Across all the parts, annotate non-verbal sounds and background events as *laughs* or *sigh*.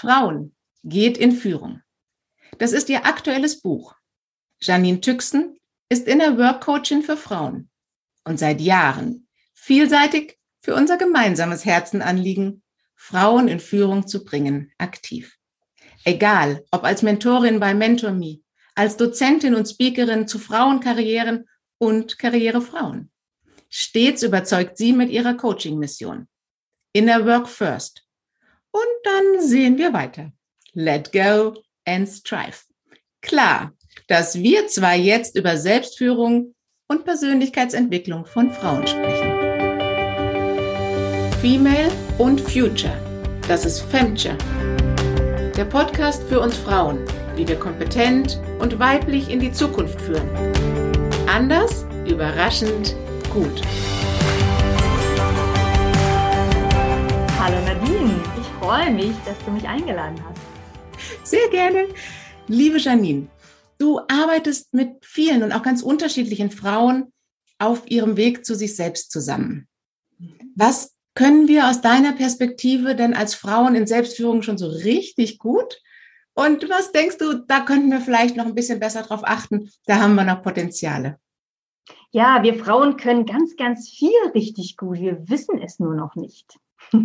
Frauen geht in Führung. Das ist ihr aktuelles Buch. Janine Tüxen ist Inner Work Coachin für Frauen und seit Jahren vielseitig für unser gemeinsames Herzenanliegen, Frauen in Führung zu bringen, aktiv. Egal, ob als Mentorin bei MentorMe, als Dozentin und Speakerin zu Frauenkarrieren und Karrierefrauen. Stets überzeugt sie mit ihrer Coaching-Mission. Inner Work First und dann sehen wir weiter. Let go and strive. Klar, dass wir zwar jetzt über Selbstführung und Persönlichkeitsentwicklung von Frauen sprechen. Female und Future. Das ist Femture. Der Podcast für uns Frauen, wie wir kompetent und weiblich in die Zukunft führen. Anders, überraschend, gut. Freue mich, dass du mich eingeladen hast. Sehr gerne. Liebe Janine, du arbeitest mit vielen und auch ganz unterschiedlichen Frauen auf ihrem Weg zu sich selbst zusammen. Was können wir aus deiner Perspektive denn als Frauen in Selbstführung schon so richtig gut? Und was denkst du, da könnten wir vielleicht noch ein bisschen besser drauf achten? Da haben wir noch Potenziale. Ja, wir Frauen können ganz, ganz viel richtig gut. Wir wissen es nur noch nicht. *laughs*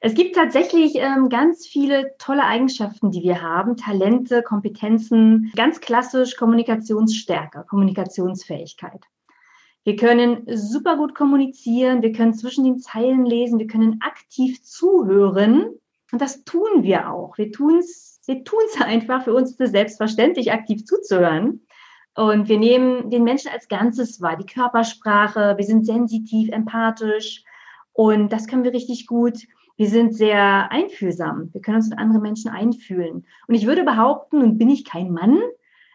es gibt tatsächlich ähm, ganz viele tolle Eigenschaften, die wir haben, Talente, Kompetenzen, ganz klassisch Kommunikationsstärke, Kommunikationsfähigkeit. Wir können super gut kommunizieren, wir können zwischen den Zeilen lesen, wir können aktiv zuhören und das tun wir auch. Wir tun es wir tun's *laughs* einfach, für uns ist es selbstverständlich, aktiv zuzuhören. Und wir nehmen den Menschen als Ganzes wahr, die Körpersprache, wir sind sensitiv, empathisch, und das können wir richtig gut. Wir sind sehr einfühlsam. Wir können uns in andere Menschen einfühlen. Und ich würde behaupten, nun bin ich kein Mann,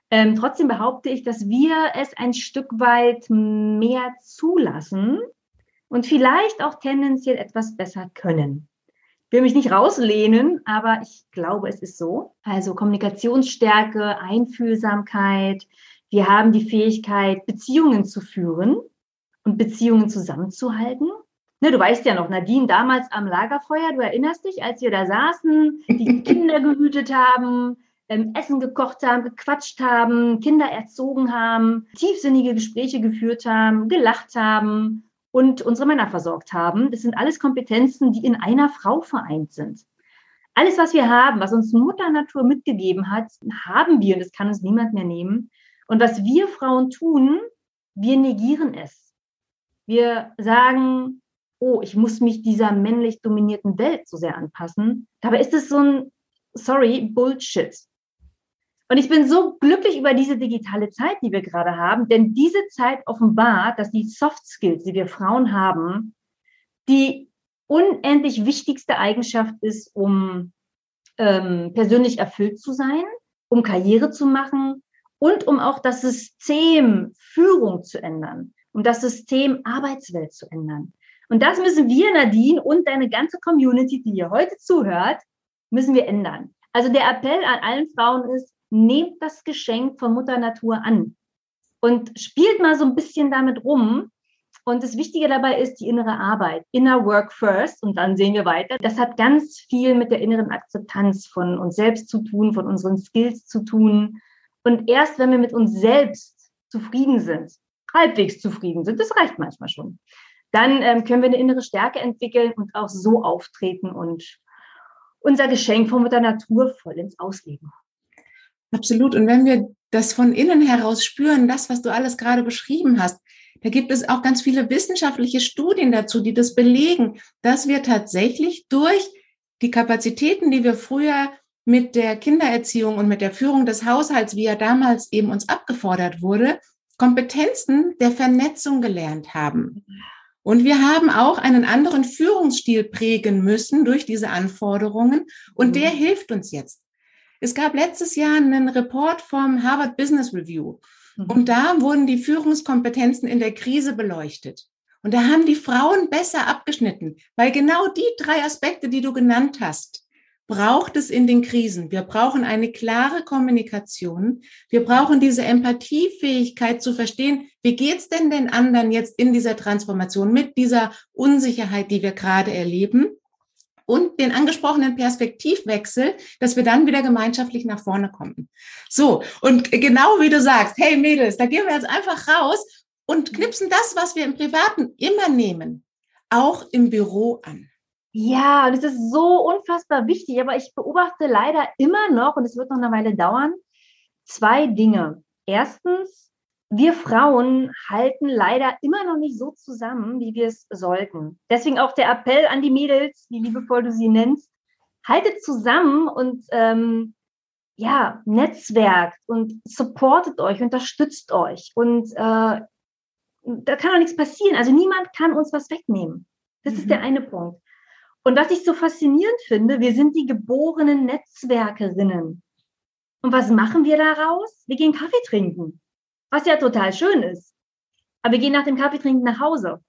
ähm, trotzdem behaupte ich, dass wir es ein Stück weit mehr zulassen und vielleicht auch tendenziell etwas besser können. Ich will mich nicht rauslehnen, aber ich glaube, es ist so. Also Kommunikationsstärke, Einfühlsamkeit. Wir haben die Fähigkeit, Beziehungen zu führen und Beziehungen zusammenzuhalten. Ne, du weißt ja noch, Nadine damals am Lagerfeuer, du erinnerst dich, als wir da saßen, die Kinder gehütet haben, ähm, Essen gekocht haben, gequatscht haben, Kinder erzogen haben, tiefsinnige Gespräche geführt haben, gelacht haben und unsere Männer versorgt haben. Das sind alles Kompetenzen, die in einer Frau vereint sind. Alles, was wir haben, was uns Mutter Natur mitgegeben hat, haben wir und das kann uns niemand mehr nehmen. Und was wir Frauen tun, wir negieren es. Wir sagen, oh, ich muss mich dieser männlich dominierten Welt so sehr anpassen. Dabei ist es so ein, sorry, Bullshit. Und ich bin so glücklich über diese digitale Zeit, die wir gerade haben, denn diese Zeit offenbart, dass die Soft Skills, die wir Frauen haben, die unendlich wichtigste Eigenschaft ist, um ähm, persönlich erfüllt zu sein, um Karriere zu machen und um auch das System Führung zu ändern, um das System Arbeitswelt zu ändern. Und das müssen wir, Nadine, und deine ganze Community, die hier heute zuhört, müssen wir ändern. Also der Appell an allen Frauen ist, nehmt das Geschenk von Mutter Natur an und spielt mal so ein bisschen damit rum. Und das Wichtige dabei ist die innere Arbeit. Inner Work first und dann sehen wir weiter. Das hat ganz viel mit der inneren Akzeptanz von uns selbst zu tun, von unseren Skills zu tun. Und erst wenn wir mit uns selbst zufrieden sind, halbwegs zufrieden sind, das reicht manchmal schon, dann ähm, können wir eine innere Stärke entwickeln und auch so auftreten und unser Geschenk von Mutter Natur voll ins Ausleben. Absolut. Und wenn wir das von innen heraus spüren, das, was du alles gerade beschrieben hast, da gibt es auch ganz viele wissenschaftliche Studien dazu, die das belegen, dass wir tatsächlich durch die Kapazitäten, die wir früher mit der Kindererziehung und mit der Führung des Haushalts, wie er damals eben uns abgefordert wurde, Kompetenzen der Vernetzung gelernt haben. Und wir haben auch einen anderen Führungsstil prägen müssen durch diese Anforderungen. Und mhm. der hilft uns jetzt. Es gab letztes Jahr einen Report vom Harvard Business Review. Mhm. Und da wurden die Führungskompetenzen in der Krise beleuchtet. Und da haben die Frauen besser abgeschnitten, weil genau die drei Aspekte, die du genannt hast, braucht es in den Krisen. Wir brauchen eine klare Kommunikation. Wir brauchen diese Empathiefähigkeit zu verstehen, wie geht's denn den anderen jetzt in dieser Transformation mit dieser Unsicherheit, die wir gerade erleben? und den angesprochenen Perspektivwechsel, dass wir dann wieder gemeinschaftlich nach vorne kommen. So, und genau wie du sagst, hey Mädels, da gehen wir jetzt einfach raus und knipsen das, was wir im Privaten immer nehmen, auch im Büro an. Ja, es ist so unfassbar wichtig, aber ich beobachte leider immer noch, und es wird noch eine Weile dauern, zwei Dinge. Erstens, wir Frauen halten leider immer noch nicht so zusammen, wie wir es sollten. Deswegen auch der Appell an die Mädels, wie liebevoll du sie nennst, haltet zusammen und ähm, ja, netzwerkt und supportet euch, unterstützt euch. Und äh, da kann auch nichts passieren. Also niemand kann uns was wegnehmen. Das mhm. ist der eine Punkt. Und was ich so faszinierend finde, wir sind die geborenen Netzwerkerinnen. Und was machen wir daraus? Wir gehen Kaffee trinken was ja total schön ist. Aber wir gehen nach dem Kaffee trinken nach Hause.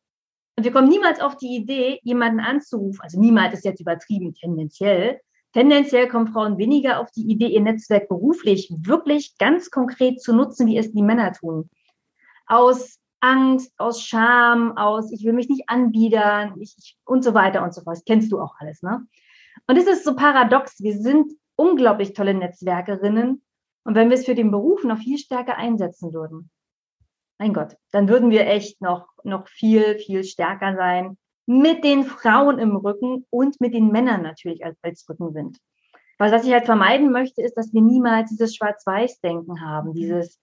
Und wir kommen niemals auf die Idee, jemanden anzurufen. Also niemals ist jetzt übertrieben, tendenziell. Tendenziell kommen Frauen weniger auf die Idee, ihr Netzwerk beruflich wirklich ganz konkret zu nutzen, wie es die Männer tun. Aus Angst, aus Scham, aus ich will mich nicht anbiedern ich, und so weiter und so fort. Das kennst du auch alles, ne? Und es ist so paradox. Wir sind unglaublich tolle Netzwerkerinnen, und wenn wir es für den Beruf noch viel stärker einsetzen würden, mein Gott, dann würden wir echt noch, noch viel, viel stärker sein mit den Frauen im Rücken und mit den Männern natürlich als, als Rückenwind. Weil was ich halt vermeiden möchte, ist, dass wir niemals dieses Schwarz-Weiß-Denken haben, mhm. dieses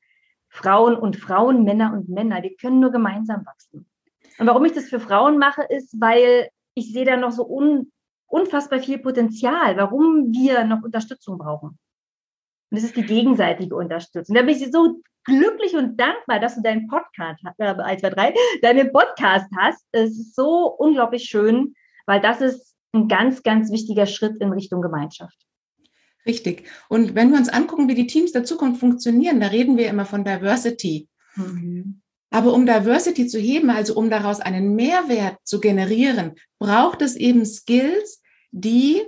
Frauen und Frauen, Männer und Männer. Wir können nur gemeinsam wachsen. Und warum ich das für Frauen mache, ist, weil ich sehe da noch so un, unfassbar viel Potenzial, warum wir noch Unterstützung brauchen. Und es ist die gegenseitige Unterstützung. Da bin ich so glücklich und dankbar, dass du deinen Podcast, äh, 1, 2, 3, deinen Podcast hast. Es ist so unglaublich schön, weil das ist ein ganz, ganz wichtiger Schritt in Richtung Gemeinschaft. Richtig. Und wenn wir uns angucken, wie die Teams der Zukunft funktionieren, da reden wir immer von Diversity. Mhm. Aber um Diversity zu heben, also um daraus einen Mehrwert zu generieren, braucht es eben Skills, die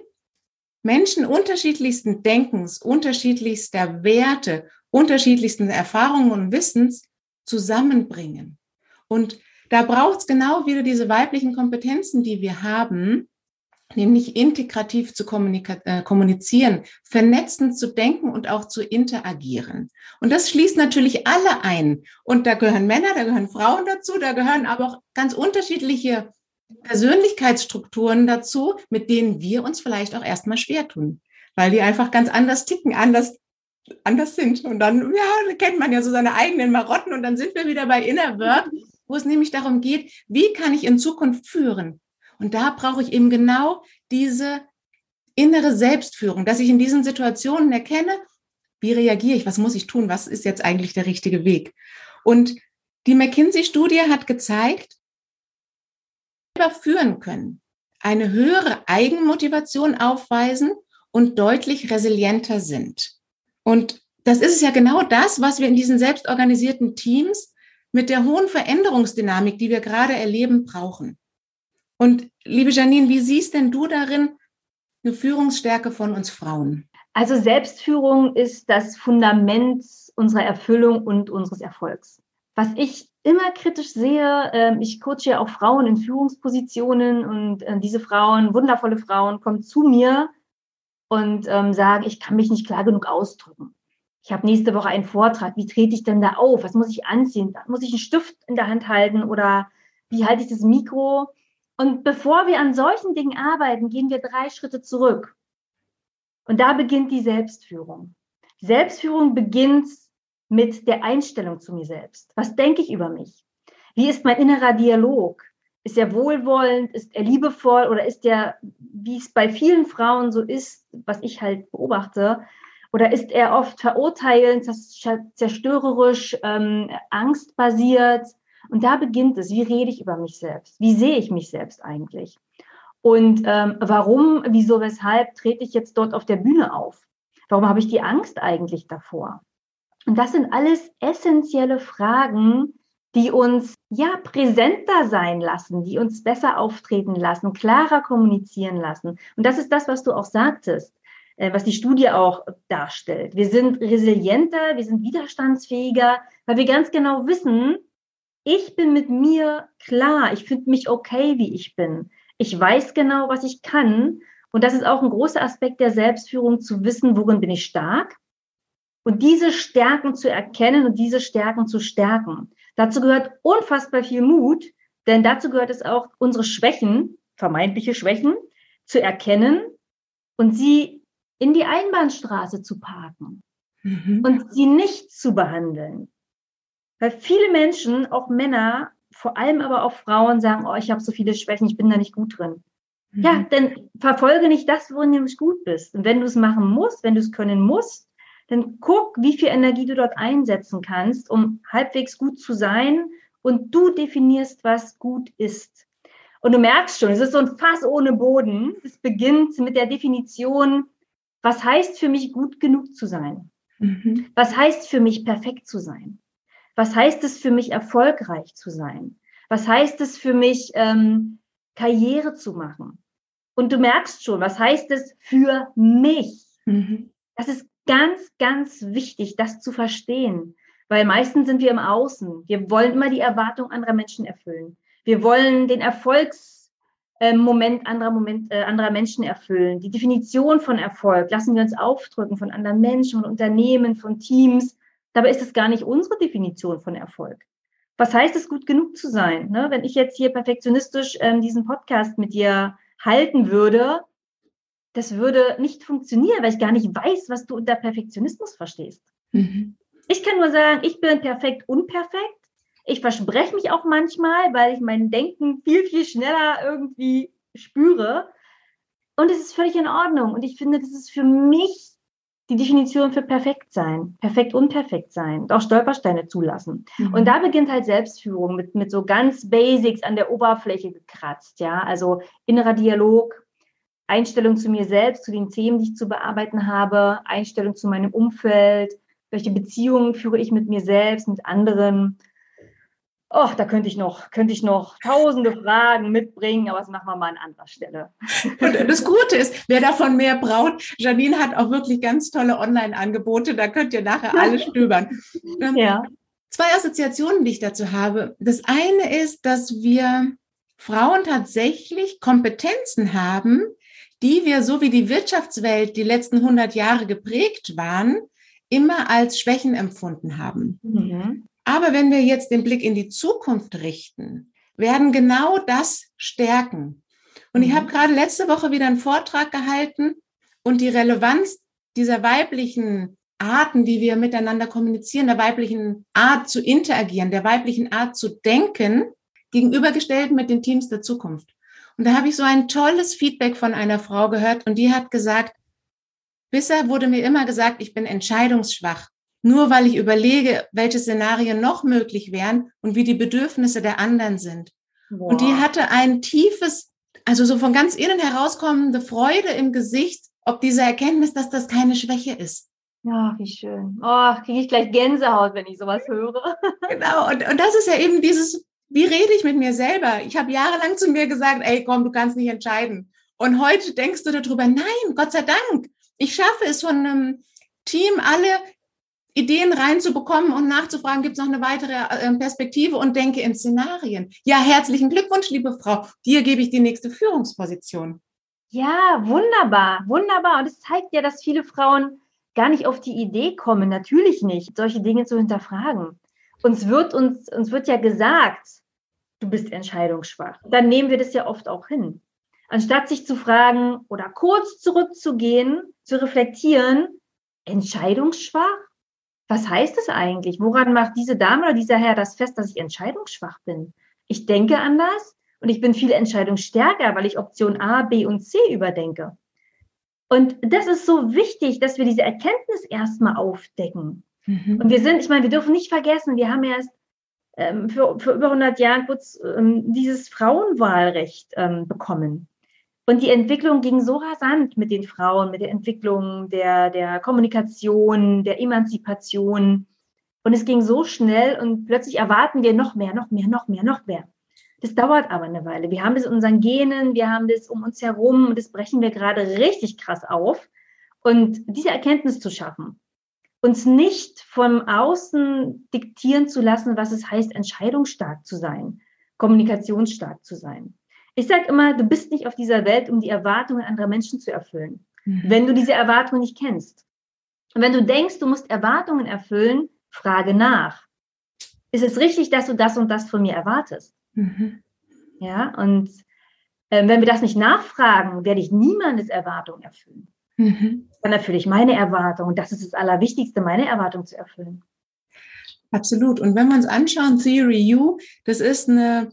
Menschen unterschiedlichsten Denkens, unterschiedlichster Werte, unterschiedlichsten Erfahrungen und Wissens zusammenbringen. Und da braucht es genau wieder diese weiblichen Kompetenzen, die wir haben, nämlich integrativ zu äh, kommunizieren, vernetzend zu denken und auch zu interagieren. Und das schließt natürlich alle ein. Und da gehören Männer, da gehören Frauen dazu, da gehören aber auch ganz unterschiedliche Persönlichkeitsstrukturen dazu, mit denen wir uns vielleicht auch erstmal schwer tun, weil die einfach ganz anders ticken, anders anders sind. Und dann ja, kennt man ja so seine eigenen Marotten und dann sind wir wieder bei Inner Work, wo es nämlich darum geht, wie kann ich in Zukunft führen? Und da brauche ich eben genau diese innere Selbstführung, dass ich in diesen Situationen erkenne, wie reagiere ich, was muss ich tun, was ist jetzt eigentlich der richtige Weg. Und die McKinsey-Studie hat gezeigt, führen können, eine höhere Eigenmotivation aufweisen und deutlich resilienter sind. Und das ist ja genau das, was wir in diesen selbstorganisierten Teams mit der hohen Veränderungsdynamik, die wir gerade erleben, brauchen. Und liebe Janine, wie siehst denn du darin eine Führungsstärke von uns Frauen? Also Selbstführung ist das Fundament unserer Erfüllung und unseres Erfolgs. Was ich immer kritisch sehe, äh, ich coache ja auch Frauen in Führungspositionen und äh, diese Frauen, wundervolle Frauen, kommen zu mir und ähm, sagen, ich kann mich nicht klar genug ausdrücken. Ich habe nächste Woche einen Vortrag. Wie trete ich denn da auf? Was muss ich anziehen? Muss ich einen Stift in der Hand halten oder wie halte ich das Mikro? Und bevor wir an solchen Dingen arbeiten, gehen wir drei Schritte zurück. Und da beginnt die Selbstführung. Selbstführung beginnt mit der Einstellung zu mir selbst. Was denke ich über mich? Wie ist mein innerer Dialog? Ist er wohlwollend? Ist er liebevoll? Oder ist er, wie es bei vielen Frauen so ist, was ich halt beobachte, oder ist er oft verurteilend, zerstörerisch, ähm, angstbasiert? Und da beginnt es. Wie rede ich über mich selbst? Wie sehe ich mich selbst eigentlich? Und ähm, warum, wieso, weshalb trete ich jetzt dort auf der Bühne auf? Warum habe ich die Angst eigentlich davor? Und das sind alles essentielle Fragen, die uns ja präsenter sein lassen, die uns besser auftreten lassen, klarer kommunizieren lassen. Und das ist das, was du auch sagtest, äh, was die Studie auch darstellt. Wir sind resilienter, wir sind widerstandsfähiger, weil wir ganz genau wissen, ich bin mit mir klar, ich finde mich okay, wie ich bin. Ich weiß genau, was ich kann Und das ist auch ein großer Aspekt der Selbstführung, zu wissen, worin bin ich stark und diese Stärken zu erkennen und diese Stärken zu stärken. Dazu gehört unfassbar viel Mut, denn dazu gehört es auch, unsere Schwächen, vermeintliche Schwächen, zu erkennen und sie in die Einbahnstraße zu parken mhm. und sie nicht zu behandeln. Weil viele Menschen, auch Männer, vor allem aber auch Frauen sagen, oh, ich habe so viele Schwächen, ich bin da nicht gut drin. Mhm. Ja, dann verfolge nicht das, worin du nicht gut bist. Und wenn du es machen musst, wenn du es können musst, dann guck, wie viel Energie du dort einsetzen kannst, um halbwegs gut zu sein und du definierst, was gut ist. Und du merkst schon, es ist so ein Fass ohne Boden. Es beginnt mit der Definition, was heißt für mich gut genug zu sein? Mhm. Was heißt für mich perfekt zu sein? Was heißt es für mich erfolgreich zu sein? Was heißt es für mich ähm, Karriere zu machen? Und du merkst schon, was heißt es für mich? Mhm. Das ist ganz, ganz wichtig, das zu verstehen. Weil meistens sind wir im Außen. Wir wollen immer die Erwartung anderer Menschen erfüllen. Wir wollen den Erfolgsmoment ähm, anderer, Moment, äh, anderer Menschen erfüllen. Die Definition von Erfolg lassen wir uns aufdrücken von anderen Menschen, von Unternehmen, von Teams. Dabei ist es gar nicht unsere Definition von Erfolg. Was heißt es, gut genug zu sein? Ne? Wenn ich jetzt hier perfektionistisch ähm, diesen Podcast mit dir halten würde, das würde nicht funktionieren, weil ich gar nicht weiß, was du unter Perfektionismus verstehst. Mhm. Ich kann nur sagen, ich bin perfekt unperfekt. Ich verspreche mich auch manchmal, weil ich mein Denken viel, viel schneller irgendwie spüre. Und es ist völlig in Ordnung. Und ich finde, das ist für mich die Definition für perfekt sein, perfekt unperfekt sein und auch Stolpersteine zulassen. Mhm. Und da beginnt halt Selbstführung mit, mit so ganz Basics an der Oberfläche gekratzt, ja. Also innerer Dialog, Einstellung zu mir selbst, zu den Themen, die ich zu bearbeiten habe, Einstellung zu meinem Umfeld, welche Beziehungen führe ich mit mir selbst, mit anderen. Oh, da könnte ich noch, könnte ich noch tausende Fragen mitbringen, aber das machen wir mal an anderer Stelle. Und das Gute ist, wer davon mehr braucht, Janine hat auch wirklich ganz tolle Online-Angebote, da könnt ihr nachher alle *laughs* stöbern. Ähm, ja. Zwei Assoziationen, die ich dazu habe. Das eine ist, dass wir Frauen tatsächlich Kompetenzen haben, die wir, so wie die Wirtschaftswelt die letzten 100 Jahre geprägt waren, immer als Schwächen empfunden haben. Mhm. Aber wenn wir jetzt den Blick in die Zukunft richten, werden genau das stärken. Und mhm. ich habe gerade letzte Woche wieder einen Vortrag gehalten und die Relevanz dieser weiblichen Arten, wie wir miteinander kommunizieren, der weiblichen Art zu interagieren, der weiblichen Art zu denken, gegenübergestellt mit den Teams der Zukunft. Und da habe ich so ein tolles Feedback von einer Frau gehört und die hat gesagt, bisher wurde mir immer gesagt, ich bin entscheidungsschwach. Nur weil ich überlege, welche Szenarien noch möglich wären und wie die Bedürfnisse der anderen sind. Wow. Und die hatte ein tiefes, also so von ganz innen herauskommende Freude im Gesicht, ob diese Erkenntnis, dass das keine Schwäche ist. Ja, wie schön. Oh, kriege ich gleich Gänsehaut, wenn ich sowas höre. Genau, und, und das ist ja eben dieses wie rede ich mit mir selber? Ich habe jahrelang zu mir gesagt, ey, komm, du kannst nicht entscheiden. Und heute denkst du darüber, nein, Gott sei Dank. Ich schaffe es von einem Team, alle Ideen reinzubekommen und nachzufragen, gibt es noch eine weitere äh, Perspektive und denke in Szenarien. Ja, herzlichen Glückwunsch, liebe Frau. Dir gebe ich die nächste Führungsposition. Ja, wunderbar, wunderbar. Und es zeigt ja, dass viele Frauen gar nicht auf die Idee kommen, natürlich nicht, solche Dinge zu hinterfragen. Uns wird uns, uns wird ja gesagt, du bist entscheidungsschwach. Dann nehmen wir das ja oft auch hin. Anstatt sich zu fragen oder kurz zurückzugehen, zu reflektieren, entscheidungsschwach? Was heißt das eigentlich? Woran macht diese Dame oder dieser Herr das fest, dass ich entscheidungsschwach bin? Ich denke anders und ich bin viel entscheidungsstärker, weil ich Option A, B und C überdenke. Und das ist so wichtig, dass wir diese Erkenntnis erstmal aufdecken. Mhm. Und wir sind, ich meine, wir dürfen nicht vergessen, wir haben erst ähm, für, für über 100 Jahren kurz ähm, dieses Frauenwahlrecht ähm, bekommen. Und die Entwicklung ging so rasant mit den Frauen, mit der Entwicklung der, der Kommunikation, der Emanzipation. Und es ging so schnell und plötzlich erwarten wir noch mehr, noch mehr, noch mehr, noch mehr. Das dauert aber eine Weile. Wir haben das in unseren Genen, wir haben das um uns herum und das brechen wir gerade richtig krass auf. Und diese Erkenntnis zu schaffen, uns nicht vom Außen diktieren zu lassen, was es heißt, entscheidungsstark zu sein, kommunikationsstark zu sein. Ich sage immer, du bist nicht auf dieser Welt, um die Erwartungen anderer Menschen zu erfüllen, mhm. wenn du diese Erwartungen nicht kennst. Und wenn du denkst, du musst Erwartungen erfüllen, frage nach. Ist es richtig, dass du das und das von mir erwartest? Mhm. Ja, und äh, wenn wir das nicht nachfragen, werde ich niemandes Erwartung erfüllen. Mhm. Dann erfülle ich meine Erwartung. Und das ist das Allerwichtigste, meine Erwartung zu erfüllen. Absolut. Und wenn wir uns anschauen, Theory U, das ist eine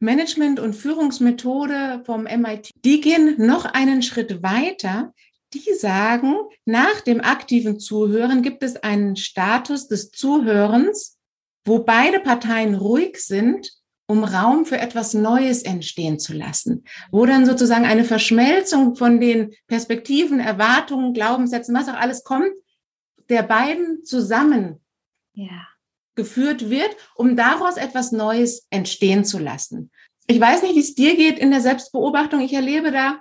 Management- und Führungsmethode vom MIT. Die gehen noch einen Schritt weiter. Die sagen, nach dem aktiven Zuhören gibt es einen Status des Zuhörens, wo beide Parteien ruhig sind um Raum für etwas Neues entstehen zu lassen, wo dann sozusagen eine Verschmelzung von den Perspektiven, Erwartungen, Glaubenssätzen, was auch alles kommt, der beiden zusammen ja. geführt wird, um daraus etwas Neues entstehen zu lassen. Ich weiß nicht, wie es dir geht in der Selbstbeobachtung. Ich erlebe da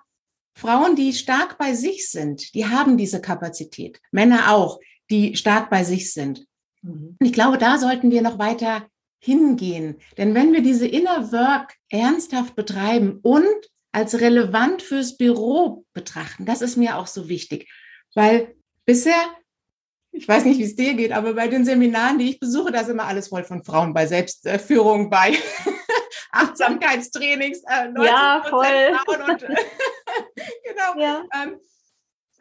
Frauen, die stark bei sich sind, die haben diese Kapazität. Männer auch, die stark bei sich sind. Mhm. Ich glaube, da sollten wir noch weiter hingehen. Denn wenn wir diese Inner Work ernsthaft betreiben und als relevant fürs Büro betrachten, das ist mir auch so wichtig, weil bisher, ich weiß nicht, wie es dir geht, aber bei den Seminaren, die ich besuche, da ist immer alles voll von Frauen bei Selbstführung, bei *laughs* Achtsamkeitstrainings, äh, 90 ja, voll. Frauen und *laughs* genau. Ja. Ähm,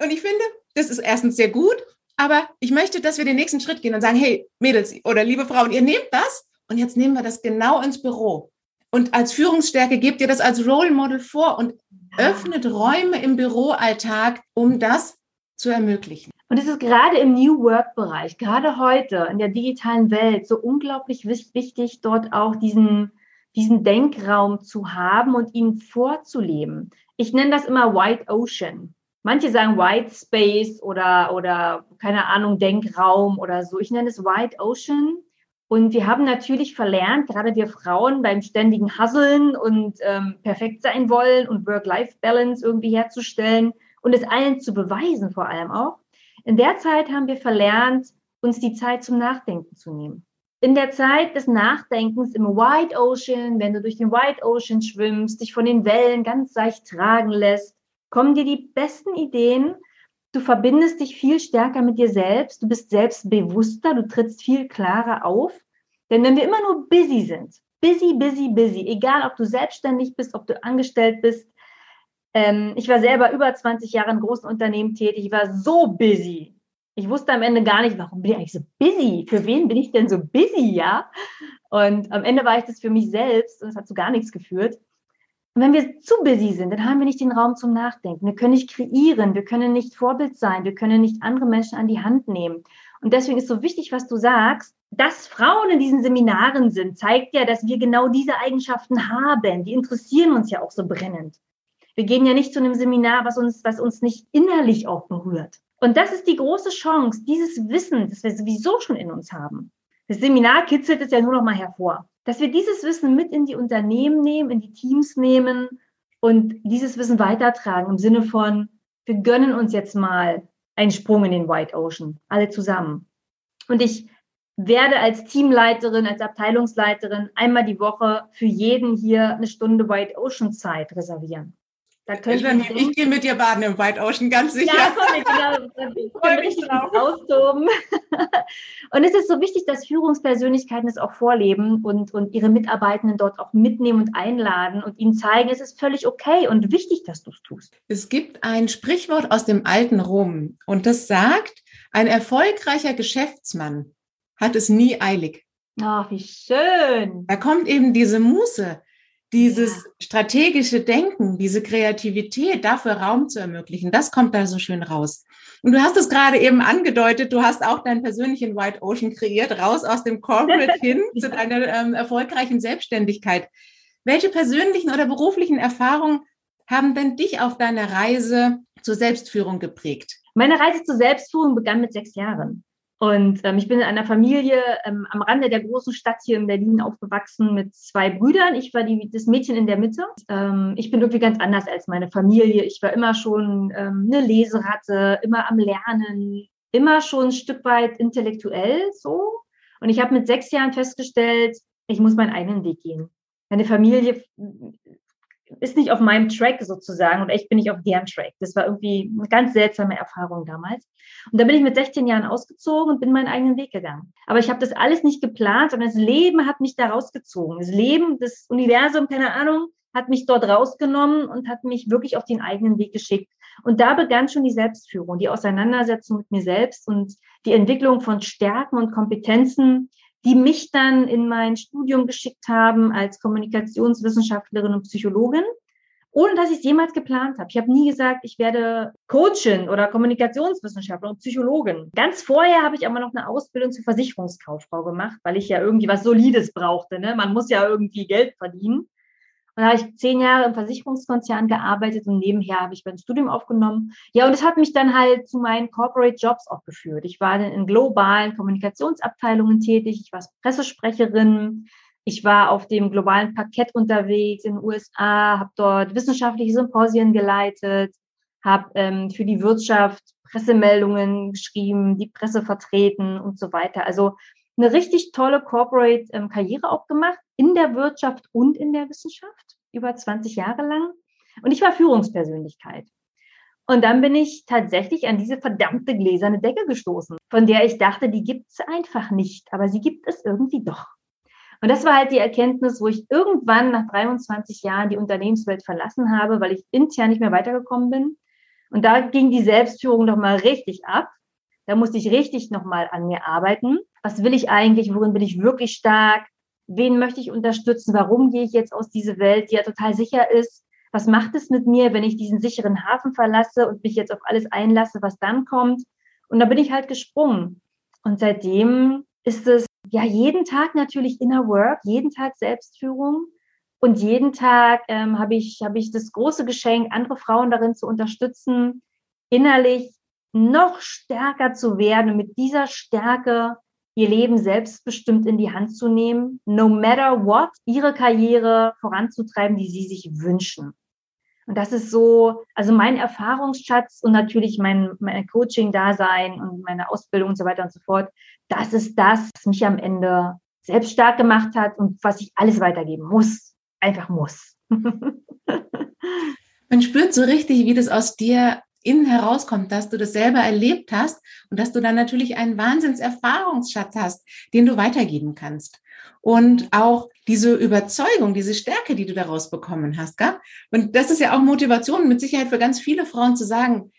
und ich finde, das ist erstens sehr gut, aber ich möchte, dass wir den nächsten Schritt gehen und sagen, hey, Mädels oder liebe Frauen, ihr nehmt das und jetzt nehmen wir das genau ins Büro. Und als Führungsstärke gebt ihr das als Role Model vor und öffnet Räume im Büroalltag, um das zu ermöglichen. Und es ist gerade im New Work-Bereich, gerade heute in der digitalen Welt, so unglaublich wichtig, dort auch diesen, diesen Denkraum zu haben und ihn vorzuleben. Ich nenne das immer White Ocean. Manche sagen White Space oder, oder keine Ahnung, Denkraum oder so. Ich nenne es White Ocean, und wir haben natürlich verlernt, gerade wir Frauen beim ständigen Hasseln und ähm, perfekt sein wollen und Work-Life-Balance irgendwie herzustellen und es allen zu beweisen vor allem auch. In der Zeit haben wir verlernt, uns die Zeit zum Nachdenken zu nehmen. In der Zeit des Nachdenkens im White Ocean, wenn du durch den White Ocean schwimmst, dich von den Wellen ganz seicht tragen lässt, kommen dir die besten Ideen. Du verbindest dich viel stärker mit dir selbst, du bist selbstbewusster, du trittst viel klarer auf denn wenn wir immer nur busy sind, busy, busy, busy, egal ob du selbstständig bist, ob du angestellt bist, ähm, ich war selber über 20 Jahre in großen Unternehmen tätig, ich war so busy. Ich wusste am Ende gar nicht, warum bin ich eigentlich so busy? Für wen bin ich denn so busy, ja? Und am Ende war ich das für mich selbst und es hat zu gar nichts geführt. Und wenn wir zu busy sind, dann haben wir nicht den Raum zum Nachdenken. Wir können nicht kreieren, wir können nicht Vorbild sein, wir können nicht andere Menschen an die Hand nehmen. Und deswegen ist so wichtig, was du sagst, dass Frauen in diesen Seminaren sind, zeigt ja, dass wir genau diese Eigenschaften haben. Die interessieren uns ja auch so brennend. Wir gehen ja nicht zu einem Seminar, was uns, was uns nicht innerlich auch berührt. Und das ist die große Chance, dieses Wissen, das wir sowieso schon in uns haben. Das Seminar kitzelt es ja nur noch mal hervor. Dass wir dieses Wissen mit in die Unternehmen nehmen, in die Teams nehmen und dieses Wissen weitertragen im Sinne von, wir gönnen uns jetzt mal einen Sprung in den White Ocean, alle zusammen. Und ich werde als Teamleiterin, als Abteilungsleiterin einmal die Woche für jeden hier eine Stunde White Ocean Zeit reservieren. Da ich, ich gehe mit dir baden im White Ocean, ganz sicher. Ja, komm, ich, genau, ich freue mich drauf. Austoben. *laughs* Und es ist so wichtig, dass Führungspersönlichkeiten es auch vorleben und, und ihre Mitarbeitenden dort auch mitnehmen und einladen und ihnen zeigen, es ist völlig okay und wichtig, dass du es tust. Es gibt ein Sprichwort aus dem alten Rom und das sagt, ein erfolgreicher Geschäftsmann hat es nie eilig. Ach, wie schön. Da kommt eben diese Muße, dieses ja. strategische Denken, diese Kreativität, dafür Raum zu ermöglichen. Das kommt da so schön raus. Und du hast es gerade eben angedeutet, du hast auch deinen persönlichen White Ocean kreiert, raus aus dem Corporate *laughs* hin zu deiner ähm, erfolgreichen Selbstständigkeit. Welche persönlichen oder beruflichen Erfahrungen haben denn dich auf deiner Reise zur Selbstführung geprägt? Meine Reise zur Selbstführung begann mit sechs Jahren. Und ähm, ich bin in einer Familie ähm, am Rande der großen Stadt hier in Berlin aufgewachsen mit zwei Brüdern. Ich war die, das Mädchen in der Mitte. Ähm, ich bin irgendwie ganz anders als meine Familie. Ich war immer schon ähm, eine Leseratte, immer am Lernen, immer schon ein Stück weit intellektuell so. Und ich habe mit sechs Jahren festgestellt, ich muss meinen eigenen Weg gehen. Meine Familie ist nicht auf meinem Track sozusagen und ich bin nicht auf deren Track. Das war irgendwie eine ganz seltsame Erfahrung damals. Und da bin ich mit 16 Jahren ausgezogen und bin meinen eigenen Weg gegangen. Aber ich habe das alles nicht geplant, sondern das Leben hat mich da rausgezogen. Das Leben, das Universum, keine Ahnung, hat mich dort rausgenommen und hat mich wirklich auf den eigenen Weg geschickt. Und da begann schon die Selbstführung, die Auseinandersetzung mit mir selbst und die Entwicklung von Stärken und Kompetenzen, die mich dann in mein Studium geschickt haben als Kommunikationswissenschaftlerin und Psychologin, ohne dass ich es jemals geplant habe. Ich habe nie gesagt, ich werde Coachin oder Kommunikationswissenschaftlerin und Psychologin. Ganz vorher habe ich aber noch eine Ausbildung zur Versicherungskauffrau gemacht, weil ich ja irgendwie was Solides brauchte. Ne? Man muss ja irgendwie Geld verdienen. Und da habe ich zehn Jahre im Versicherungskonzern gearbeitet und nebenher habe ich mein Studium aufgenommen. Ja, und es hat mich dann halt zu meinen Corporate Jobs auch geführt. Ich war dann in globalen Kommunikationsabteilungen tätig. Ich war Pressesprecherin. Ich war auf dem globalen Parkett unterwegs in den USA, habe dort wissenschaftliche Symposien geleitet, habe ähm, für die Wirtschaft Pressemeldungen geschrieben, die Presse vertreten und so weiter. Also eine richtig tolle Corporate ähm, auch gemacht in der Wirtschaft und in der Wissenschaft über 20 Jahre lang. Und ich war Führungspersönlichkeit. Und dann bin ich tatsächlich an diese verdammte gläserne Decke gestoßen, von der ich dachte, die gibt es einfach nicht, aber sie gibt es irgendwie doch. Und das war halt die Erkenntnis, wo ich irgendwann nach 23 Jahren die Unternehmenswelt verlassen habe, weil ich intern nicht mehr weitergekommen bin. Und da ging die Selbstführung nochmal richtig ab. Da musste ich richtig nochmal an mir arbeiten. Was will ich eigentlich? Worin bin ich wirklich stark? Wen möchte ich unterstützen? Warum gehe ich jetzt aus dieser Welt, die ja total sicher ist? Was macht es mit mir, wenn ich diesen sicheren Hafen verlasse und mich jetzt auf alles einlasse, was dann kommt? Und da bin ich halt gesprungen. Und seitdem ist es ja jeden Tag natürlich Inner Work, jeden Tag Selbstführung. Und jeden Tag ähm, habe ich, habe ich das große Geschenk, andere Frauen darin zu unterstützen, innerlich noch stärker zu werden und mit dieser Stärke ihr Leben selbstbestimmt in die Hand zu nehmen, no matter what, ihre Karriere voranzutreiben, die sie sich wünschen. Und das ist so, also mein Erfahrungsschatz und natürlich mein, mein Coaching-Dasein und meine Ausbildung und so weiter und so fort. Das ist das, was mich am Ende selbst stark gemacht hat und was ich alles weitergeben muss. Einfach muss. *laughs* Man spürt so richtig, wie das aus dir innen herauskommt, dass du das selber erlebt hast und dass du dann natürlich einen Wahnsinnserfahrungsschatz hast, den du weitergeben kannst. Und auch diese Überzeugung, diese Stärke, die du daraus bekommen hast, gell? Und das ist ja auch Motivation mit Sicherheit für ganz viele Frauen zu sagen,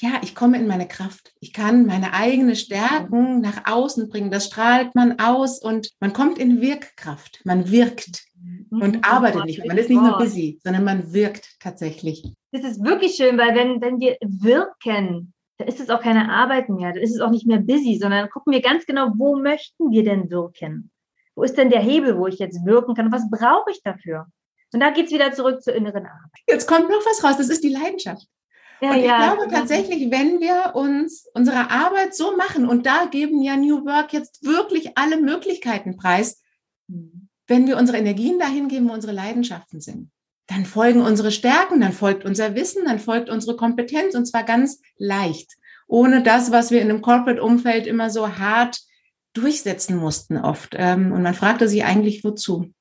ja, ich komme in meine Kraft. Ich kann meine eigene Stärken nach außen bringen. Das strahlt man aus und man kommt in Wirkkraft. Man wirkt und mhm. arbeitet nicht. Man ist nicht nur busy, sondern man wirkt tatsächlich. Das ist wirklich schön, weil wenn, wenn wir wirken, da ist es auch keine Arbeit mehr, da ist es auch nicht mehr busy, sondern gucken wir ganz genau, wo möchten wir denn wirken? Wo ist denn der Hebel, wo ich jetzt wirken kann? Was brauche ich dafür? Und da geht es wieder zurück zur inneren Arbeit. Jetzt kommt noch was raus, das ist die Leidenschaft. Ja, und ich ja, glaube tatsächlich, wenn wir uns unsere Arbeit so machen, und da geben ja New Work jetzt wirklich alle Möglichkeiten preis, mhm. Wenn wir unsere Energien dahin geben, wo unsere Leidenschaften sind dann folgen unsere Stärken, dann folgt unser Wissen, dann folgt unsere Kompetenz und zwar ganz leicht, ohne das, was wir in einem Corporate-Umfeld immer so hart durchsetzen mussten oft. Ähm, und man fragte sich eigentlich, wozu?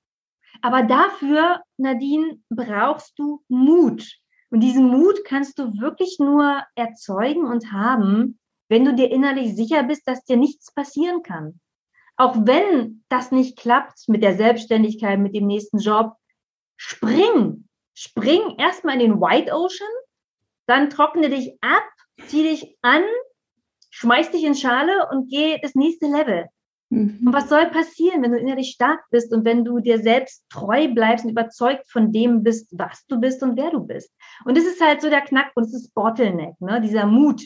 Aber dafür, Nadine, brauchst du Mut. Und diesen Mut kannst du wirklich nur erzeugen und haben, wenn du dir innerlich sicher bist, dass dir nichts passieren kann. Auch wenn das nicht klappt mit der Selbstständigkeit, mit dem nächsten Job, spring. Spring erstmal in den White Ocean, dann trockne dich ab, zieh dich an, schmeiß dich in Schale und geh das nächste Level. Mhm. Und was soll passieren, wenn du innerlich stark bist und wenn du dir selbst treu bleibst und überzeugt von dem bist, was du bist und wer du bist? Und das ist halt so der Knackpunkt, das ist Bottleneck, ne? dieser Mut.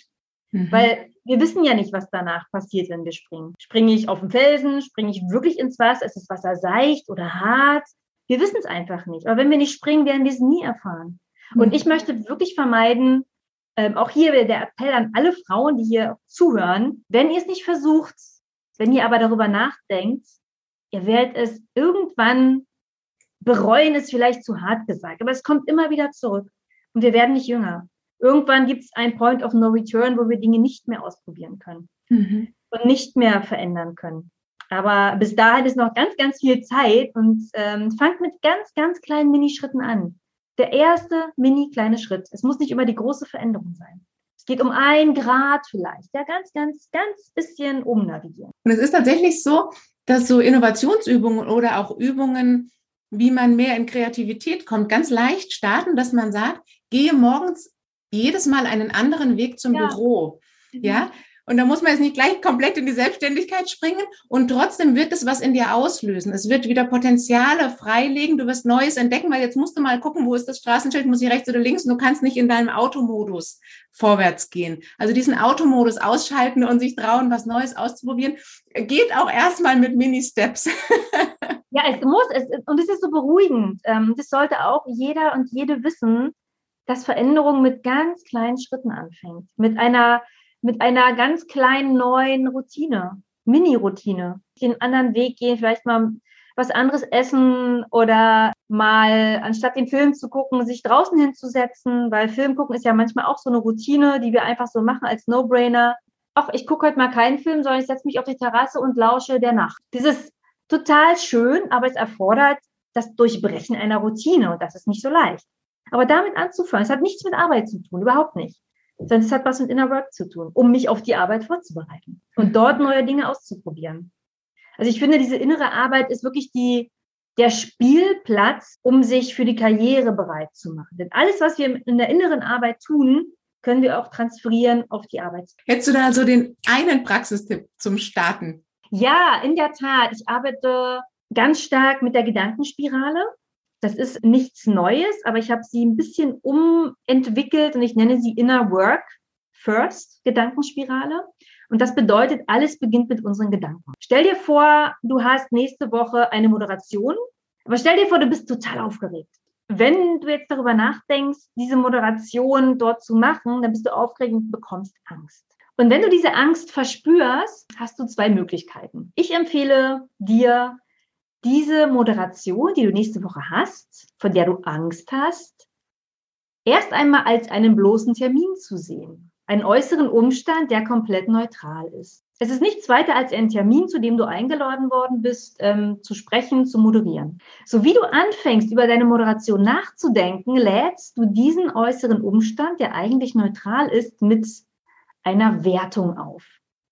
Mhm. Weil wir wissen ja nicht, was danach passiert, wenn wir springen. Springe ich auf den Felsen? Springe ich wirklich ins Wasser? Ist das Wasser seicht oder hart? Wir wissen es einfach nicht. Aber wenn wir nicht springen, werden wir es nie erfahren. Und mhm. ich möchte wirklich vermeiden, ähm, auch hier der Appell an alle Frauen, die hier zuhören, wenn ihr es nicht versucht, wenn ihr aber darüber nachdenkt, ihr werdet es irgendwann bereuen, ist vielleicht zu hart gesagt, aber es kommt immer wieder zurück und wir werden nicht jünger. Irgendwann gibt es ein Point of No Return, wo wir Dinge nicht mehr ausprobieren können mhm. und nicht mehr verändern können. Aber bis dahin ist noch ganz, ganz viel Zeit und ähm, fangt mit ganz, ganz kleinen Minischritten an. Der erste mini kleine Schritt. Es muss nicht immer die große Veränderung sein. Es geht um ein Grad vielleicht. Ja, ganz, ganz, ganz bisschen umnavigieren. Und es ist tatsächlich so, dass so Innovationsübungen oder auch Übungen, wie man mehr in Kreativität kommt, ganz leicht starten, dass man sagt, gehe morgens jedes Mal einen anderen Weg zum ja. Büro. Ja, mhm. Und da muss man jetzt nicht gleich komplett in die Selbstständigkeit springen und trotzdem wird es was in dir auslösen. Es wird wieder Potenziale freilegen, du wirst Neues entdecken, weil jetzt musst du mal gucken, wo ist das Straßenschild, muss ich rechts oder links und du kannst nicht in deinem Automodus vorwärts gehen. Also diesen Automodus ausschalten und sich trauen, was Neues auszuprobieren, geht auch erstmal mit Mini-Steps. *laughs* ja, es muss, es, und es ist so beruhigend. Ähm, das sollte auch jeder und jede wissen, dass Veränderung mit ganz kleinen Schritten anfängt. Mit einer mit einer ganz kleinen neuen Routine, Mini-Routine, den anderen Weg gehen, vielleicht mal was anderes essen oder mal anstatt den Film zu gucken, sich draußen hinzusetzen, weil Film gucken ist ja manchmal auch so eine Routine, die wir einfach so machen als No-Brainer. Ach, ich gucke heute mal keinen Film, sondern ich setze mich auf die Terrasse und lausche der Nacht. Das ist total schön, aber es erfordert das Durchbrechen einer Routine und das ist nicht so leicht. Aber damit anzufangen, es hat nichts mit Arbeit zu tun, überhaupt nicht sondern es hat was mit Inner Work zu tun, um mich auf die Arbeit vorzubereiten und mhm. dort neue Dinge auszuprobieren. Also ich finde, diese innere Arbeit ist wirklich die, der Spielplatz, um sich für die Karriere bereit zu machen. Denn alles, was wir in der inneren Arbeit tun, können wir auch transferieren auf die Arbeit. Hättest du da also den einen Praxistipp zum Starten? Ja, in der Tat. Ich arbeite ganz stark mit der Gedankenspirale. Das ist nichts Neues, aber ich habe sie ein bisschen umentwickelt und ich nenne sie Inner Work First Gedankenspirale. Und das bedeutet, alles beginnt mit unseren Gedanken. Stell dir vor, du hast nächste Woche eine Moderation, aber stell dir vor, du bist total aufgeregt. Wenn du jetzt darüber nachdenkst, diese Moderation dort zu machen, dann bist du aufgeregt und bekommst Angst. Und wenn du diese Angst verspürst, hast du zwei Möglichkeiten. Ich empfehle dir, diese Moderation, die du nächste Woche hast, von der du Angst hast, erst einmal als einen bloßen Termin zu sehen. Einen äußeren Umstand, der komplett neutral ist. Es ist nichts weiter als ein Termin, zu dem du eingeladen worden bist, ähm, zu sprechen, zu moderieren. So wie du anfängst, über deine Moderation nachzudenken, lädst du diesen äußeren Umstand, der eigentlich neutral ist, mit einer Wertung auf.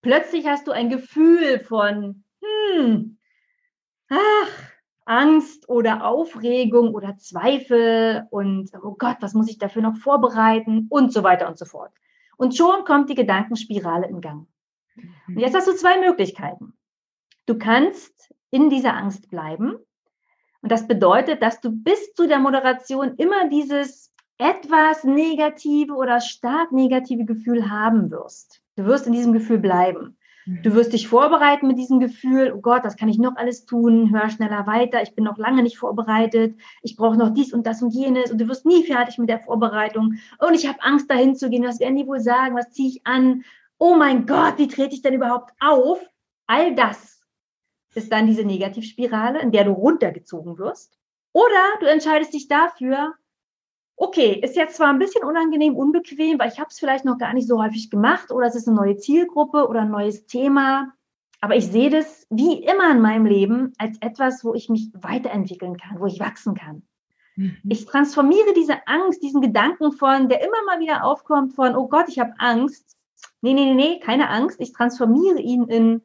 Plötzlich hast du ein Gefühl von, hm, ach, Angst oder Aufregung oder Zweifel und oh Gott, was muss ich dafür noch vorbereiten und so weiter und so fort. Und schon kommt die Gedankenspirale in Gang. Und jetzt hast du zwei Möglichkeiten. Du kannst in dieser Angst bleiben. Und das bedeutet, dass du bis zu der Moderation immer dieses etwas negative oder stark negative Gefühl haben wirst. Du wirst in diesem Gefühl bleiben. Du wirst dich vorbereiten mit diesem Gefühl, oh Gott, das kann ich noch alles tun, hör schneller weiter, ich bin noch lange nicht vorbereitet, ich brauche noch dies und das und jenes. Und du wirst nie fertig mit der Vorbereitung. Und ich habe Angst dahin zu gehen, was werden die wohl sagen, was ziehe ich an, oh mein Gott, wie trete ich denn überhaupt auf? All das ist dann diese Negativspirale, in der du runtergezogen wirst. Oder du entscheidest dich dafür, okay, ist jetzt zwar ein bisschen unangenehm, unbequem, weil ich habe es vielleicht noch gar nicht so häufig gemacht oder es ist eine neue Zielgruppe oder ein neues Thema, aber ich sehe das wie immer in meinem Leben als etwas, wo ich mich weiterentwickeln kann, wo ich wachsen kann. Mhm. Ich transformiere diese Angst, diesen Gedanken von, der immer mal wieder aufkommt, von, oh Gott, ich habe Angst. Nee, nee, nee, nee, keine Angst. Ich transformiere ihn in,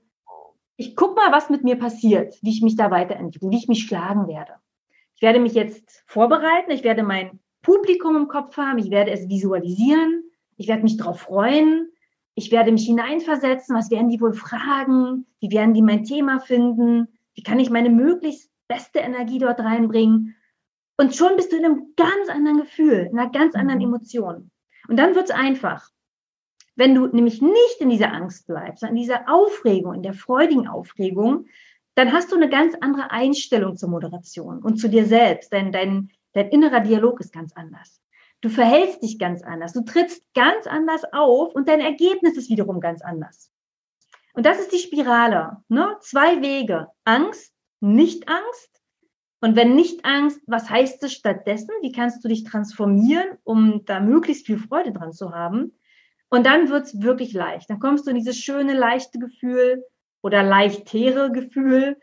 ich guck mal, was mit mir passiert, wie ich mich da weiterentwickle, wie ich mich schlagen werde. Ich werde mich jetzt vorbereiten, ich werde mein Publikum im Kopf haben, ich werde es visualisieren, ich werde mich darauf freuen, ich werde mich hineinversetzen, was werden die wohl fragen, wie werden die mein Thema finden, wie kann ich meine möglichst beste Energie dort reinbringen. Und schon bist du in einem ganz anderen Gefühl, in einer ganz anderen mhm. Emotion. Und dann wird es einfach. Wenn du nämlich nicht in dieser Angst bleibst, sondern in dieser Aufregung, in der freudigen Aufregung, dann hast du eine ganz andere Einstellung zur Moderation und zu dir selbst. Denn dein, Dein innerer Dialog ist ganz anders. Du verhältst dich ganz anders. Du trittst ganz anders auf und dein Ergebnis ist wiederum ganz anders. Und das ist die Spirale. Ne? Zwei Wege. Angst, Nicht-Angst. Und wenn nicht Angst, was heißt es stattdessen? Wie kannst du dich transformieren, um da möglichst viel Freude dran zu haben? Und dann wird's wirklich leicht. Dann kommst du in dieses schöne, leichte Gefühl oder leichtere Gefühl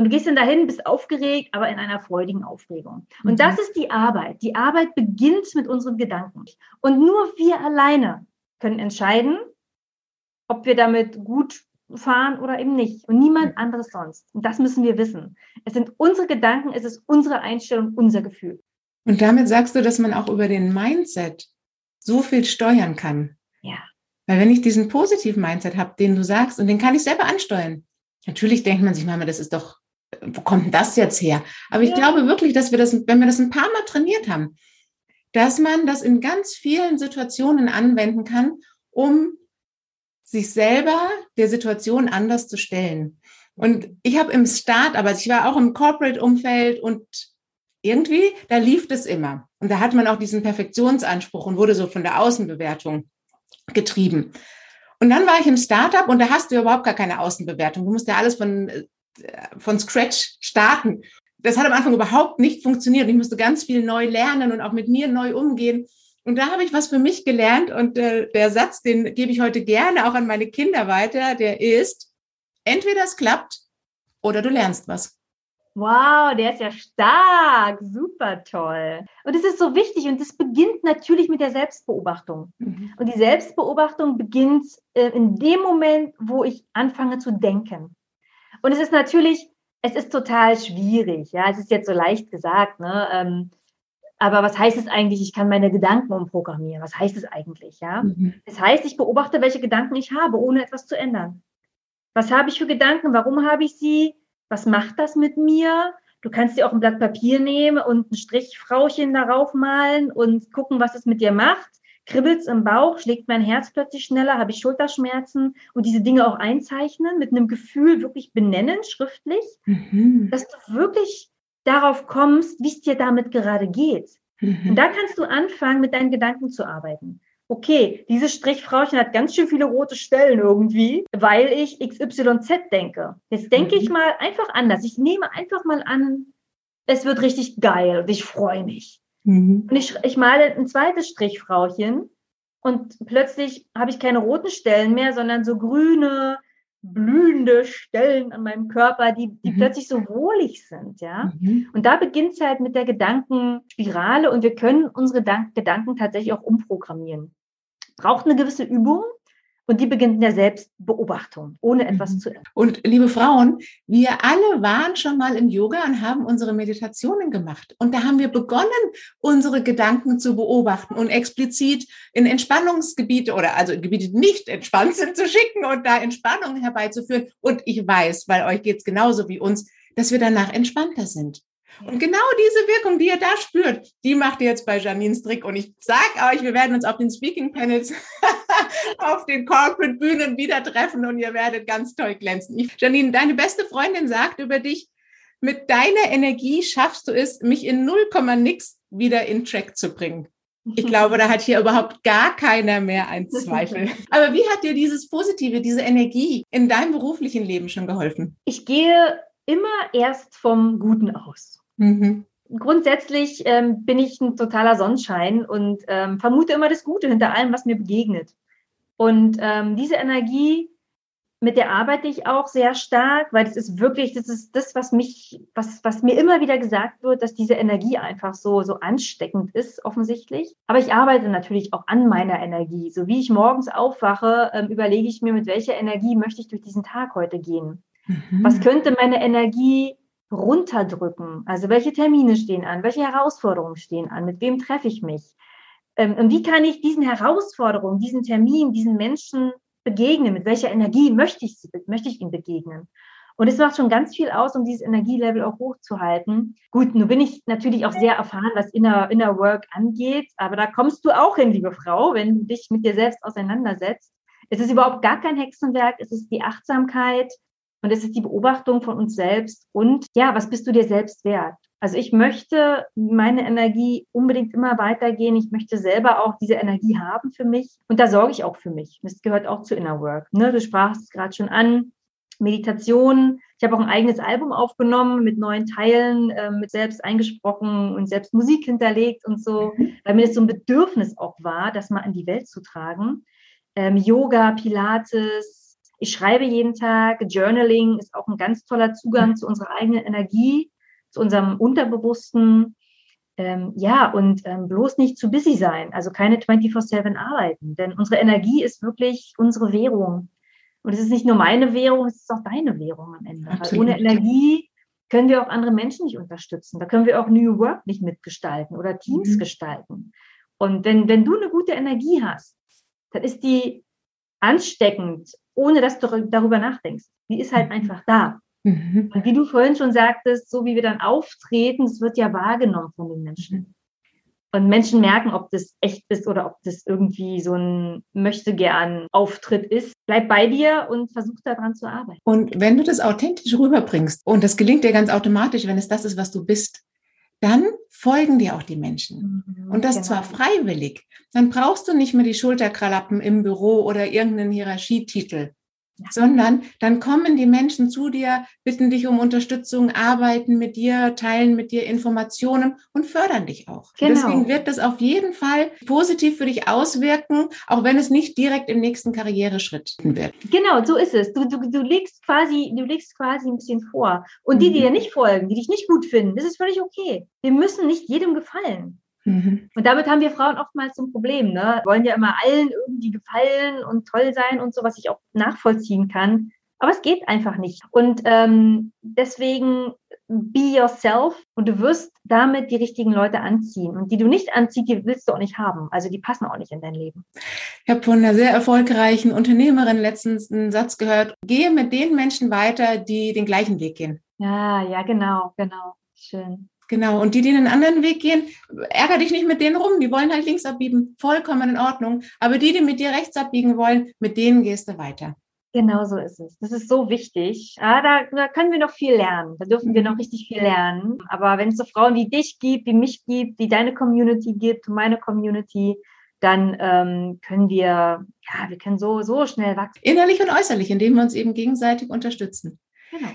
Und du gehst dann dahin, bist aufgeregt, aber in einer freudigen Aufregung. Und mhm. das ist die Arbeit. Die Arbeit beginnt mit unseren Gedanken. Und nur wir alleine können entscheiden, ob wir damit gut fahren oder eben nicht. Und niemand anderes sonst. Und das müssen wir wissen. Es sind unsere Gedanken, es ist unsere Einstellung, unser Gefühl. Und damit sagst du, dass man auch über den Mindset so viel steuern kann. Ja. Weil wenn ich diesen positiven Mindset habe, den du sagst, und den kann ich selber ansteuern. Natürlich denkt man sich manchmal, das ist doch, wo kommt denn das jetzt her? Aber ich ja. glaube wirklich, dass wir das, wenn wir das ein paar Mal trainiert haben, dass man das in ganz vielen Situationen anwenden kann, um sich selber der Situation anders zu stellen. Und ich habe im Start, aber ich war auch im Corporate-Umfeld und irgendwie, da lief das immer. Und da hat man auch diesen Perfektionsanspruch und wurde so von der Außenbewertung getrieben. Und dann war ich im Startup und da hast du überhaupt gar keine Außenbewertung. Du musst ja alles von, äh, von Scratch starten. Das hat am Anfang überhaupt nicht funktioniert. Ich musste ganz viel neu lernen und auch mit mir neu umgehen. Und da habe ich was für mich gelernt und äh, der Satz, den gebe ich heute gerne auch an meine Kinder weiter, der ist, entweder es klappt oder du lernst was. Wow, der ist ja stark, super toll. Und es ist so wichtig und es beginnt natürlich mit der Selbstbeobachtung. Mhm. Und die Selbstbeobachtung beginnt äh, in dem Moment, wo ich anfange zu denken. Und es ist natürlich, es ist total schwierig. Ja, es ist jetzt so leicht gesagt. Ne? Ähm, aber was heißt es eigentlich, ich kann meine Gedanken umprogrammieren? Was heißt es eigentlich? Ja? Mhm. Das heißt, ich beobachte, welche Gedanken ich habe, ohne etwas zu ändern. Was habe ich für Gedanken? Warum habe ich sie? Was macht das mit mir? Du kannst dir auch ein Blatt Papier nehmen und ein Strichfrauchen darauf malen und gucken, was es mit dir macht. Kribbelt's im Bauch, schlägt mein Herz plötzlich schneller, habe ich Schulterschmerzen und diese Dinge auch einzeichnen, mit einem Gefühl wirklich benennen, schriftlich, mhm. dass du wirklich darauf kommst, wie es dir damit gerade geht. Mhm. Und da kannst du anfangen, mit deinen Gedanken zu arbeiten. Okay, dieses Strichfrauchen hat ganz schön viele rote Stellen irgendwie, weil ich XYZ denke. Jetzt denke mhm. ich mal einfach anders. Ich nehme einfach mal an, es wird richtig geil und ich freue mich. Mhm. Und ich, ich male ein zweites Strichfrauchen und plötzlich habe ich keine roten Stellen mehr, sondern so grüne, blühende Stellen an meinem Körper, die, die mhm. plötzlich so wohlig sind, ja. Mhm. Und da beginnt es halt mit der Gedankenspirale und wir können unsere Gedanken tatsächlich auch umprogrammieren. Braucht eine gewisse Übung, und die beginnt in der Selbstbeobachtung, ohne etwas mhm. zu ändern. Und liebe Frauen, wir alle waren schon mal im Yoga und haben unsere Meditationen gemacht. Und da haben wir begonnen, unsere Gedanken zu beobachten und explizit in Entspannungsgebiete oder also in Gebiete, die nicht entspannt sind, zu schicken und da Entspannung herbeizuführen. Und ich weiß, weil euch geht es genauso wie uns, dass wir danach entspannter sind. Und genau diese Wirkung, die ihr da spürt, die macht ihr jetzt bei Janines Trick. Und ich sag euch, wir werden uns auf den Speaking Panels, *laughs* auf den Corporate Bühnen wieder treffen und ihr werdet ganz toll glänzen. Ich, Janine, deine beste Freundin sagt über dich, mit deiner Energie schaffst du es, mich in 0, nix wieder in Track zu bringen. Ich glaube, da hat hier überhaupt gar keiner mehr einen Zweifel. *laughs* Aber wie hat dir dieses Positive, diese Energie in deinem beruflichen Leben schon geholfen? Ich gehe immer erst vom Guten aus. Mhm. Grundsätzlich ähm, bin ich ein totaler Sonnenschein und ähm, vermute immer das Gute hinter allem, was mir begegnet. Und ähm, diese Energie, mit der arbeite ich auch sehr stark, weil das ist wirklich, das ist das, was mich, was, was mir immer wieder gesagt wird, dass diese Energie einfach so, so ansteckend ist, offensichtlich. Aber ich arbeite natürlich auch an meiner Energie. So wie ich morgens aufwache, ähm, überlege ich mir, mit welcher Energie möchte ich durch diesen Tag heute gehen. Mhm. Was könnte meine Energie runterdrücken. Also welche Termine stehen an, welche Herausforderungen stehen an, mit wem treffe ich mich? Ähm, und wie kann ich diesen Herausforderungen, diesen Termin, diesen Menschen begegnen? Mit welcher Energie möchte ich, möchte ich ihm begegnen? Und es macht schon ganz viel aus, um dieses Energielevel auch hochzuhalten. Gut, nun bin ich natürlich auch sehr erfahren, was Inner, Inner Work angeht, aber da kommst du auch hin, liebe Frau, wenn du dich mit dir selbst auseinandersetzt. Es ist überhaupt gar kein Hexenwerk, es ist die Achtsamkeit, und es ist die Beobachtung von uns selbst und ja, was bist du dir selbst wert? Also ich möchte meine Energie unbedingt immer weitergehen. Ich möchte selber auch diese Energie haben für mich. Und da sorge ich auch für mich. Das gehört auch zu Inner Work. Ne? Du sprachst es gerade schon an. Meditation. Ich habe auch ein eigenes Album aufgenommen mit neuen Teilen, äh, mit selbst eingesprochen und selbst Musik hinterlegt und so, mhm. weil mir das so ein Bedürfnis auch war, das mal in die Welt zu tragen. Ähm, Yoga, Pilates, Ich schreibe jeden Tag. Journaling ist auch ein ganz toller Zugang zu unserer eigenen Energie, zu unserem Unterbewussten. Ähm, ja, und ähm, bloß nicht zu busy sein, also keine 24-7 arbeiten, denn unsere Energie ist wirklich unsere Währung. Und es ist nicht nur meine Währung, es ist auch deine Währung am Ende. Weil ohne Energie können wir auch andere Menschen nicht unterstützen. Da können wir auch New Work nicht mitgestalten oder Teams mhm. gestalten. Und wenn, wenn du eine gute Energie hast, dann ist die ansteckend, ohne dass du darüber nachdenkst. Die ist halt mhm. einfach da. Mhm. Und wie du vorhin schon sagtest, so wie wir dann auftreten, es wird ja wahrgenommen von den Menschen. Mhm. Und Menschen merken, ob das echt ist oder ob das irgendwie so ein möchte gern Auftritt ist. Bleib bei dir und versuch daran zu arbeiten. Und wenn du das authentisch rüberbringst und das gelingt dir ganz automatisch, wenn es das ist, was du bist, dann folgen dir auch die Menschen. Mhm, und das genau. zwar freiwillig. Dann brauchst du nicht mehr die Schulterkralappen im Büro oder irgendeinen Hierarchietitel, sondern dann kommen die Menschen zu dir, bitten dich um Unterstützung, arbeiten mit dir, teilen mit dir Informationen und fördern dich auch. Genau. Deswegen wird das auf jeden Fall positiv für dich auswirken, auch wenn es nicht direkt im nächsten Karriereschritt wird. Genau, so ist es. Du, du, du legst quasi, du legst quasi ein bisschen vor. Und die, die mhm. dir nicht folgen, die dich nicht gut finden, das ist völlig okay. Wir müssen nicht jedem gefallen. Mhm. Und damit haben wir Frauen oftmals ein Problem. Ne? Wir wollen ja immer allen irgendwie gefallen und toll sein und so, was ich auch nachvollziehen kann. Aber es geht einfach nicht. Und ähm, deswegen be yourself und du wirst damit die richtigen Leute anziehen. Und die du nicht anziehst, die willst du auch nicht haben. Also die passen auch nicht in dein Leben. Ich habe von einer sehr erfolgreichen Unternehmerin letztens einen Satz gehört, gehe mit den Menschen weiter, die den gleichen Weg gehen. Ja, ja, genau, genau. Schön. Genau. Und die, die einen anderen Weg gehen, ärger dich nicht mit denen rum. Die wollen halt links abbiegen. Vollkommen in Ordnung. Aber die, die mit dir rechts abbiegen wollen, mit denen gehst du weiter. Genau so ist es. Das ist so wichtig. Ja, da, da können wir noch viel lernen. Da dürfen wir noch mhm. richtig viel lernen. Aber wenn es so Frauen wie dich gibt, wie mich gibt, wie deine Community gibt, meine Community, dann ähm, können wir, ja, wir können so, so schnell wachsen. Innerlich und äußerlich, indem wir uns eben gegenseitig unterstützen. Genau.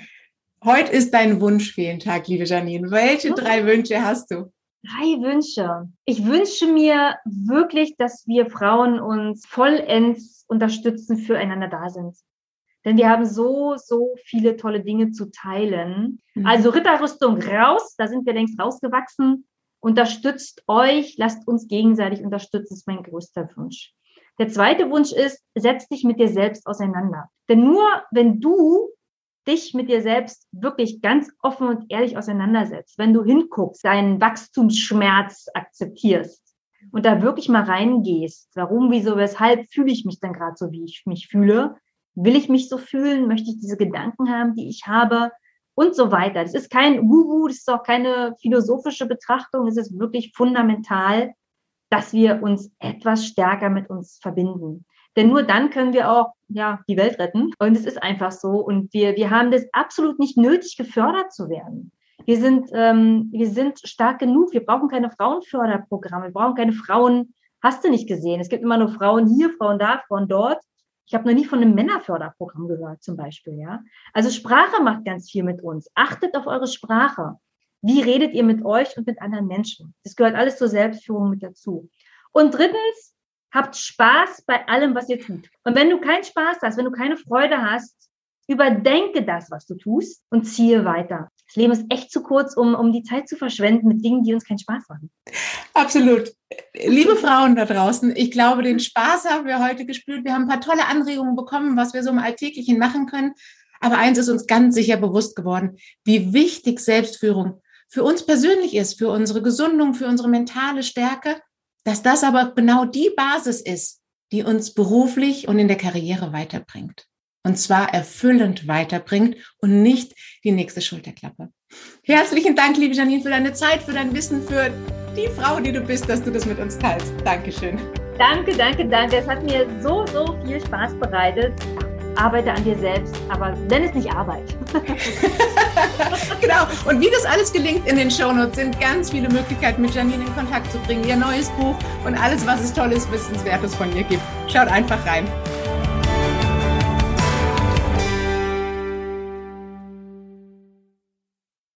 Heute ist dein Wunschfehlentag, liebe Janine. Welche drei Wünsche hast du? Drei Wünsche. Ich wünsche mir wirklich, dass wir Frauen uns vollends unterstützen, füreinander da sind. Denn wir haben so, so viele tolle Dinge zu teilen. Mhm. Also Ritterrüstung raus, da sind wir längst rausgewachsen. Unterstützt euch, lasst uns gegenseitig unterstützen, ist mein größter Wunsch. Der zweite Wunsch ist, setz dich mit dir selbst auseinander. Denn nur wenn du dich mit dir selbst wirklich ganz offen und ehrlich auseinandersetzt, wenn du hinguckst, deinen Wachstumsschmerz akzeptierst und da wirklich mal reingehst, warum, wieso, weshalb fühle ich mich dann gerade so, wie ich mich fühle? Will ich mich so fühlen? Möchte ich diese Gedanken haben, die ich habe? Und so weiter. Das ist kein Wuhu, das ist auch keine philosophische Betrachtung. Es ist wirklich fundamental, dass wir uns etwas stärker mit uns verbinden. Denn nur dann können wir auch ja, die Welt retten. Und es ist einfach so. Und wir, wir haben das absolut nicht nötig, gefördert zu werden. Wir sind, ähm, wir sind stark genug. Wir brauchen keine Frauenförderprogramme. Wir brauchen keine Frauen. Hast du nicht gesehen? Es gibt immer nur Frauen hier, Frauen da, Frauen dort. Ich habe noch nie von einem Männerförderprogramm gehört, zum Beispiel. Ja, also Sprache macht ganz viel mit uns. Achtet auf eure Sprache. Wie redet ihr mit euch und mit anderen Menschen? Das gehört alles zur Selbstführung mit dazu. Und drittens, Habt Spaß bei allem, was ihr tut. Und wenn du keinen Spaß hast, wenn du keine Freude hast, überdenke das, was du tust und ziehe weiter. Das Leben ist echt zu kurz, um, um die Zeit zu verschwenden mit Dingen, die uns keinen Spaß machen. Absolut. Liebe Frauen da draußen, ich glaube, den Spaß haben wir heute gespürt. Wir haben ein paar tolle Anregungen bekommen, was wir so im Alltäglichen machen können. Aber eins ist uns ganz sicher bewusst geworden, wie wichtig Selbstführung für uns persönlich ist, für unsere Gesundung, für unsere mentale Stärke dass das aber genau die Basis ist, die uns beruflich und in der Karriere weiterbringt. Und zwar erfüllend weiterbringt und nicht die nächste Schulterklappe. Herzlichen Dank, liebe Janine, für deine Zeit, für dein Wissen, für die Frau, die du bist, dass du das mit uns teilst. Dankeschön. Danke, danke, danke. Es hat mir so, so viel Spaß bereitet arbeite an dir selbst, aber nenn es nicht Arbeit. *laughs* genau. Und wie das alles gelingt in den Shownotes sind ganz viele Möglichkeiten, mit Janine in Kontakt zu bringen, ihr neues Buch und alles, was es Tolles, Wissenswertes von ihr gibt. Schaut einfach rein.